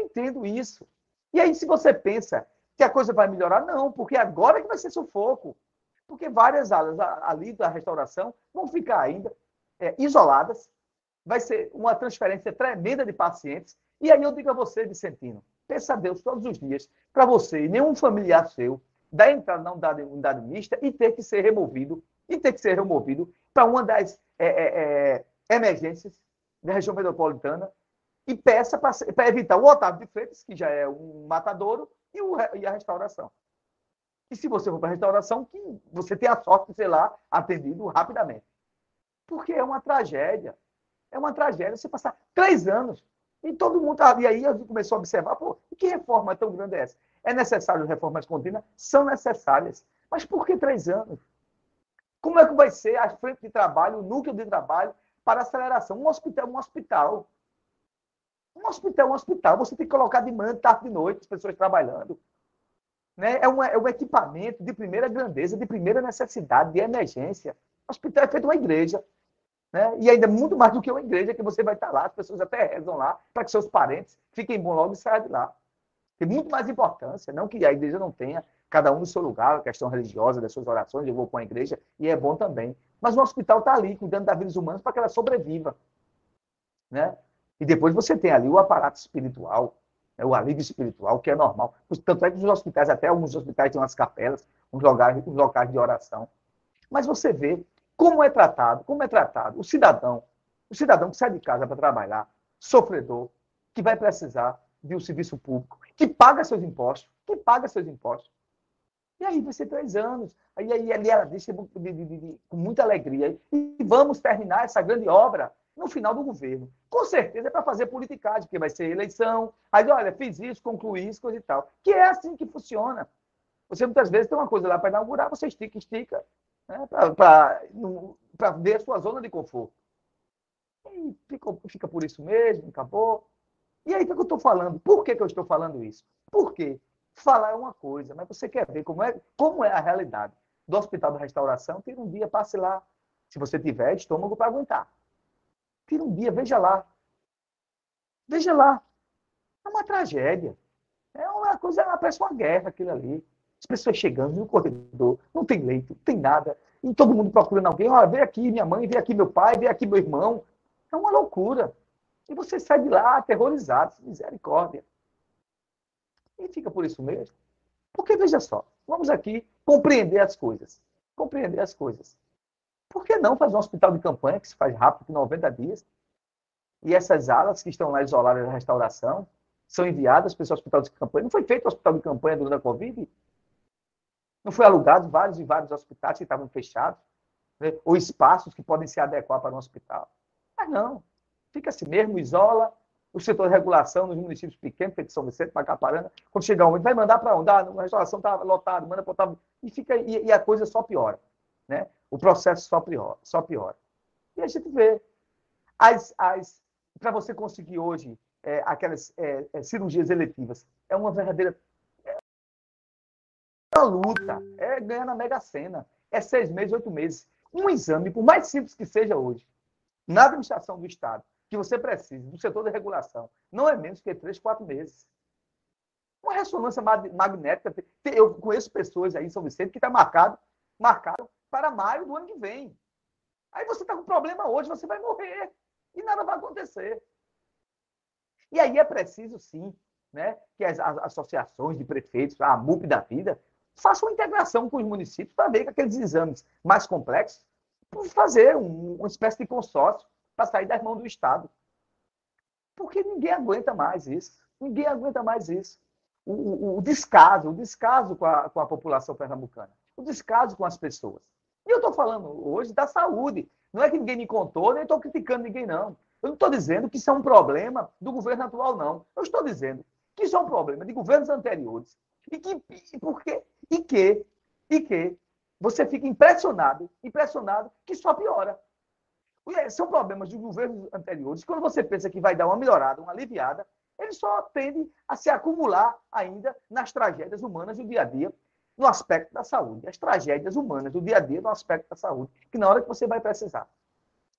entendo isso. E aí, se você pensa que a coisa vai melhorar, não, porque agora que vai ser sufoco. Porque várias áreas ali da restauração vão ficar ainda é, isoladas, vai ser uma transferência tremenda de pacientes. E aí eu digo a você, Vicentino, peça a Deus todos os dias para você e nenhum familiar seu dar entrada na unidade, unidade mista e ter que ser removido, e ter que ser removido para uma das é, é, é emergências da região metropolitana e peça para evitar o Otávio de Freitas, que já é um matadouro, e, o, e a restauração. E se você for para a restauração, que você tenha a sorte de ser lá atendido rapidamente. Porque é uma tragédia. É uma tragédia você passar três anos e todo mundo. E aí a gente começou a observar, pô, que reforma tão grande é essa? É necessário reformas contínuas? São necessárias. Mas por que três anos? Como é que vai ser a frente de trabalho, o núcleo de trabalho para aceleração? Um hospital, um hospital. Um hospital, um hospital. Você tem que colocar de manhã, tarde e noite, as pessoas trabalhando. Né? É, um, é um equipamento de primeira grandeza, de primeira necessidade, de emergência. O hospital é feito uma igreja. Né? E ainda muito mais do que uma igreja, que você vai estar lá, as pessoas até rezam lá, para que seus parentes fiquem bons logo e saiam de lá. Tem muito mais importância, não que a igreja não tenha, cada um no seu lugar, a questão religiosa, das suas orações, eu vou com a igreja, e é bom também. Mas o hospital está ali, cuidando das vidas humanas para que ela sobreviva. Né? E depois você tem ali o aparato espiritual, né? o alívio espiritual, que é normal. Tanto é que os hospitais, até alguns hospitais têm umas capelas, uns locais, uns locais de oração. Mas você vê como é tratado, como é tratado o cidadão, o cidadão que sai de casa para trabalhar, sofredor, que vai precisar de um serviço público, que paga seus impostos, que paga seus impostos. E aí vai ser três anos. Aí, aí, ali ela disse de, com muita alegria. E vamos terminar essa grande obra no final do governo. Com certeza é para fazer politicagem, porque vai ser eleição. Aí, olha, fiz isso, concluí isso, coisa e tal. Que é assim que funciona. Você muitas vezes tem uma coisa lá para inaugurar, você estica, estica né, para ver a sua zona de conforto. E fica, fica por isso mesmo, acabou. E aí, o que eu estou falando? Por que, que eu estou falando isso? Porque falar é uma coisa, mas você quer ver como é, como é a realidade do Hospital da Restauração, tira um dia, passe lá. Se você tiver estômago para aguentar. Tira um dia, veja lá. Veja lá. É uma tragédia. É uma coisa, parece uma guerra aquilo ali. As pessoas chegando no corredor, não tem leito, não tem nada. E todo mundo procurando alguém. Olha, vem aqui minha mãe, vem aqui meu pai, vem aqui meu irmão. É uma loucura. E você sai de lá aterrorizado, misericórdia. E fica por isso mesmo. Porque, veja só, vamos aqui compreender as coisas. Compreender as coisas. Por que não fazer um hospital de campanha que se faz rápido, em 90 dias? E essas alas que estão lá isoladas da restauração são enviadas para esse hospital de campanha. Não foi feito o hospital de campanha durante a Covid? Não foi alugado vários e vários hospitais que estavam fechados, né? ou espaços que podem se adequar para um hospital. Mas não. Fica assim mesmo, isola o setor de regulação nos municípios pequenos, feito São Vicente, Macaparana. Quando chegar um, vai mandar para onde? Ah, a restauração está lotada, manda para. E, fica, e, e, a coisa só piora. Né? O processo só piora. Só piora. E a gente vê. As, as, para você conseguir hoje é, aquelas é, é, cirurgias eletivas, é uma verdadeira uma luta, é ganhar na Mega Sena. É seis meses, oito meses. Um exame, por mais simples que seja hoje, na administração do Estado, que você precisa, do setor de regulação, não é menos que três, quatro meses. Uma ressonância magnética. Eu conheço pessoas aí em São Vicente que está marcado, marcado para maio do ano que vem. Aí você está com problema hoje, você vai morrer. E nada vai acontecer. E aí é preciso, sim, né, que as, as associações de prefeitos, a MUP da vida, faça uma integração com os municípios para ver que aqueles exames mais complexos, fazer um, uma espécie de consórcio para sair das mãos do Estado. Porque ninguém aguenta mais isso. Ninguém aguenta mais isso. O, o, o descaso, o descaso com a, com a população pernambucana, o descaso com as pessoas. E eu estou falando hoje da saúde. Não é que ninguém me contou, nem estou criticando ninguém, não. Eu não estou dizendo que isso é um problema do governo atual, não. Eu estou dizendo que isso é um problema de governos anteriores. E que, e por quê? E que, e que você fica impressionado, impressionado, que só piora. São problemas de governos anteriores. Quando você pensa que vai dar uma melhorada, uma aliviada, ele só tende a se acumular ainda nas tragédias humanas do dia a dia, no aspecto da saúde. As tragédias humanas do dia a dia no aspecto da saúde, que na hora que você vai precisar.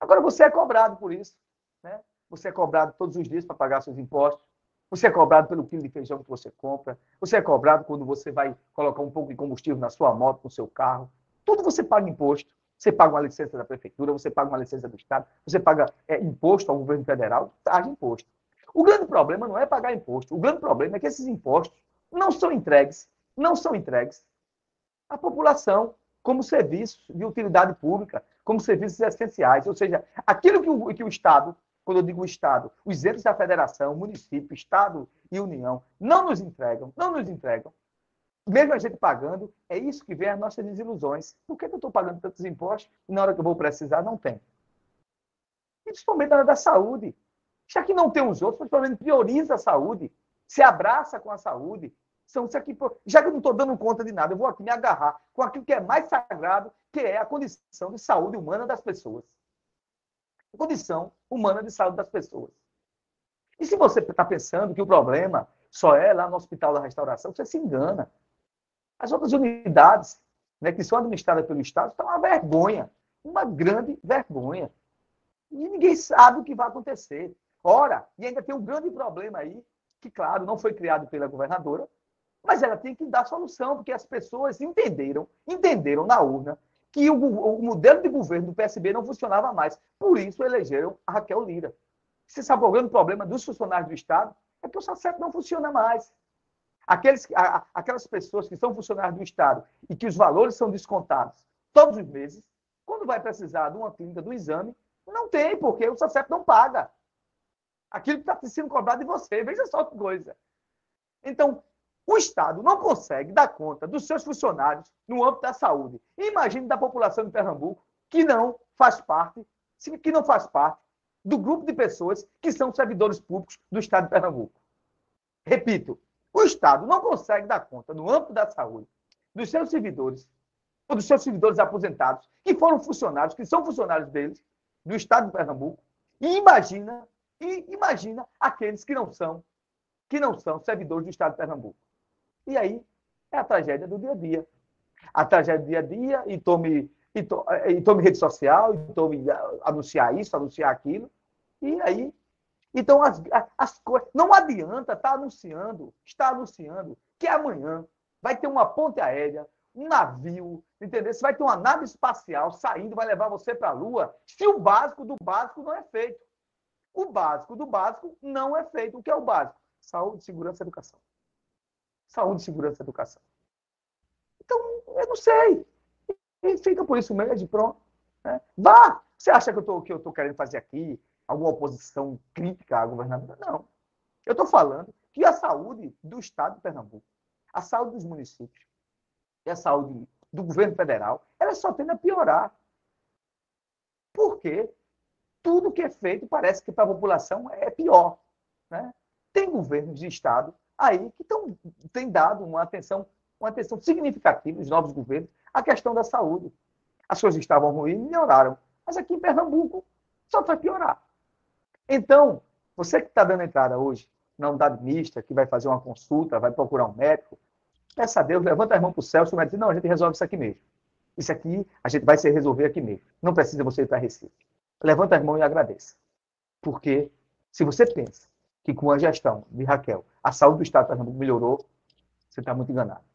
Agora, você é cobrado por isso. Né? Você é cobrado todos os dias para pagar seus impostos. Você é cobrado pelo quilo de feijão que você compra. Você é cobrado quando você vai colocar um pouco de combustível na sua moto, no seu carro. Tudo você paga imposto. Você paga uma licença da prefeitura, você paga uma licença do Estado, você paga é, imposto ao governo federal, paga imposto. O grande problema não é pagar imposto. O grande problema é que esses impostos não são entregues, não são entregues à população como serviços de utilidade pública, como serviços essenciais. Ou seja, aquilo que o, que o Estado quando eu digo Estado, os entes da federação, município, Estado e União, não nos entregam, não nos entregam. Mesmo a gente pagando, é isso que vem as nossas desilusões. Por que, eu estou pagando tantos impostos e na hora que eu vou precisar não tem? Principalmente na hora da saúde. Já que não tem os outros, menos prioriza a saúde, se abraça com a saúde. São aqui, já que eu não estou dando conta de nada, eu vou aqui me agarrar com aquilo que é mais sagrado, que é a condição de saúde humana das pessoas condição humana de saúde das pessoas. E se você está pensando que o problema só é lá no Hospital da Restauração, você se engana. As outras unidades né, que são administradas pelo Estado estão uma vergonha, uma grande vergonha. E ninguém sabe o que vai acontecer. Ora, e ainda tem um grande problema aí, que, claro, não foi criado pela governadora, mas ela tem que dar solução, porque as pessoas entenderam, entenderam na urna que o, o, modelo de governo do PSB não funcionava mais. Por isso elegeram a Raquel Lira. Você sabe qual é o problema dos funcionários do Estado? É que o SACEP não funciona mais. Aqueles, a, aquelas pessoas que são funcionários do Estado e que os valores são descontados todos os meses, quando vai precisar de uma clínica, do exame, não tem, porque o SACEP não paga. Aquilo que está sendo cobrado de você. Veja só que coisa. Então, o Estado não consegue dar conta dos seus funcionários no âmbito da saúde. Imagine da população de Pernambuco que não faz parte, que não faz parte do grupo de pessoas que são servidores públicos do Estado de Pernambuco. Repito, o Estado não consegue dar conta no âmbito da saúde dos seus servidores, ou dos seus servidores aposentados, que foram funcionários, que são funcionários deles, do Estado de Pernambuco, e imagina, e imagina aqueles que não são, que não são servidores do Estado de Pernambuco. E aí é a tragédia do dia a dia. A tragédia do dia a dia, e tome, e, to, e tome rede social, e tome anunciar isso, anunciar aquilo. E aí. Então, as, as coisas. Não adianta estar tá anunciando, estar anunciando que amanhã vai ter uma ponte aérea, um navio, entendeu? Você vai ter uma nave espacial saindo, vai levar você para a Lua, se o básico do básico não é feito. O básico do básico não é feito. O que é o básico? Saúde, segurança educação saúde, segurança educação. Então, eu não sei. E fica por isso mesmo, pronto. Né? Vá! Você acha que eu tô, que eu estou querendo fazer aqui alguma oposição crítica à governadora? Não. Eu estou falando que a saúde do Estado de Pernambuco, a saúde dos municípios e a saúde do governo federal, ela só tende a piorar. Por quê? Tudo que é feito parece que para a população é pior. Né? Tem governos de Estado aí que tão, tem dado uma atenção, uma atenção significativa, os novos governos, à questão da saúde. As coisas estavam ruins, melhoraram. Mas aqui em Pernambuco só vai piorar. Então, você que está dando entrada hoje na unidade mista, que vai fazer uma consulta, vai procurar um médico, peça a Deus, levanta as mãos para o céu, o médico diz, não, a gente resolve isso aqui mesmo. Isso aqui a gente vai se resolver aqui mesmo. Não precisa você ir para Recife. Levanta as mãos e agradeça. Porque se você pensa que com a gestão de Raquel a saúde do Estado de Pernambuco melhorou, você está muito enganado.